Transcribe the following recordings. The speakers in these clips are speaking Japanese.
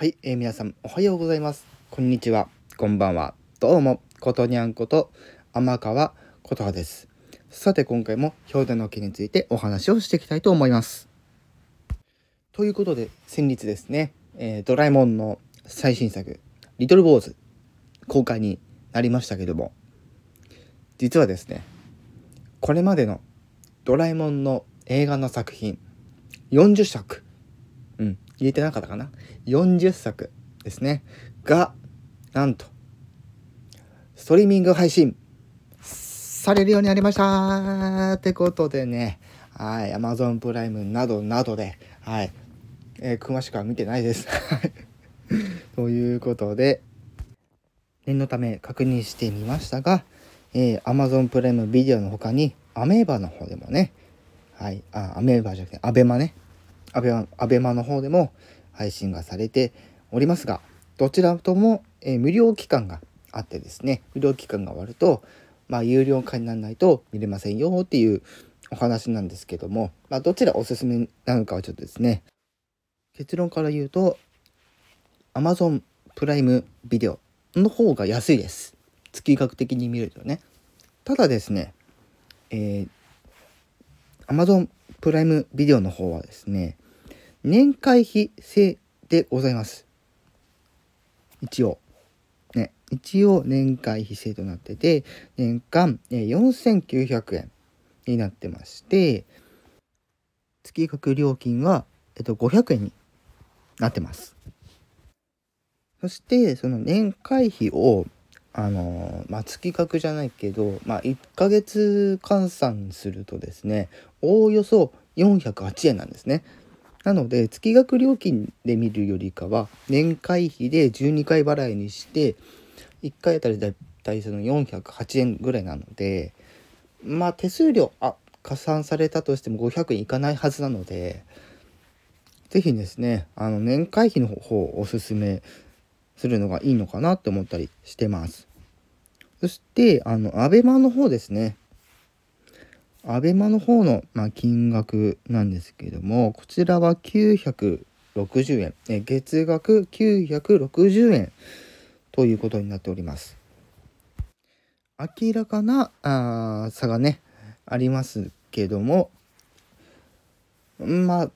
はい、えー、皆さんおはようございます。こんにちは、こんばんは。どうも、ことにゃんこと天川琴葉です。さて今回も表題の件についてお話をしていきたいと思います。ということで先日ですね、えー、ドラえもんの最新作「リトル・ウォーズ」公開になりましたけども実はですねこれまでのドラえもんの映画の作品40作言えてなかったかな？40作ですね。がなんとストリーミング配信されるようになりました。ってことでねはい Amazon プライムなどなどではい、えー、詳しくは見てないです。ということで念のため確認してみましたが、えー、Amazon プライムビデオの他にアメーバの方でもねはいあアメーバじゃなくてアベマね。アベマアベマの方でも配信がされておりますがどちらとも、え、無料期間があってですね無料期間が終わると、まあ、有料化にならないと見れませんよっていうお話なんですけども、まあ、どちらおすすめなのかはちょっとですね結論から言うと Amazon プライムビデオの方が安いです。月額的に見るとね。ただですねえー、Amazon プライムビデオの方はですね年会費制でございます。一応。ね。一応年会費制となってて、年間4900円になってまして、月額料金は、えっと、500円になってます。そして、その年会費を、あのまあ、月額じゃないけど、まあ、1ヶ月換算するとですね、おおよそ408円なんですね。なので月額料金で見るよりかは年会費で12回払いにして1回あたりだいたいその408円ぐらいなのでまあ手数料あ加算されたとしても500円いかないはずなので是非ですねあの年会費の方をおすすめするのがいいのかなって思ったりしてます。そしてあの ABEMA の方ですねアベマの方の、まあ、金額なんですけどもこちらは960円。え月額960円ということになっております。明らかなあ差がねありますけどもまあ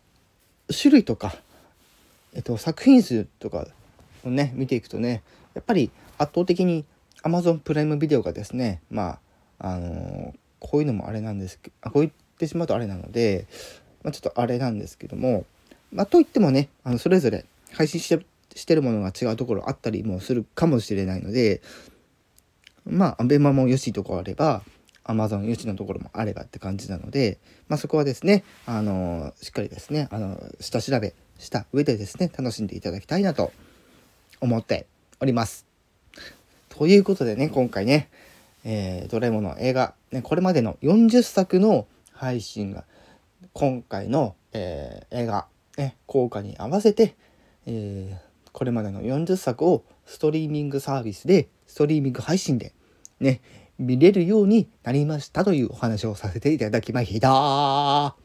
種類とか、えっと、作品数とかをね見ていくとねやっぱり圧倒的に Amazon プライムビデオがですねまああのーこういうのもあれなんですけどあこう言ってしまうとあれなので、まあ、ちょっとあれなんですけども、まあ、といってもねあのそれぞれ配信してしてるものが違うところあったりもするかもしれないのでまあアベマもよしとこあれば Amazon よしのところもあればって感じなので、まあ、そこはですねあのしっかりですねあの下調べした上でですね楽しんでいただきたいなと思っております。ということでね今回ねえー、ドラえもんの映画、ね、これまでの40作の配信が今回の、えー、映画、ね、効果に合わせて、えー、これまでの40作をストリーミングサービスでストリーミング配信でね見れるようになりましたというお話をさせていただきました。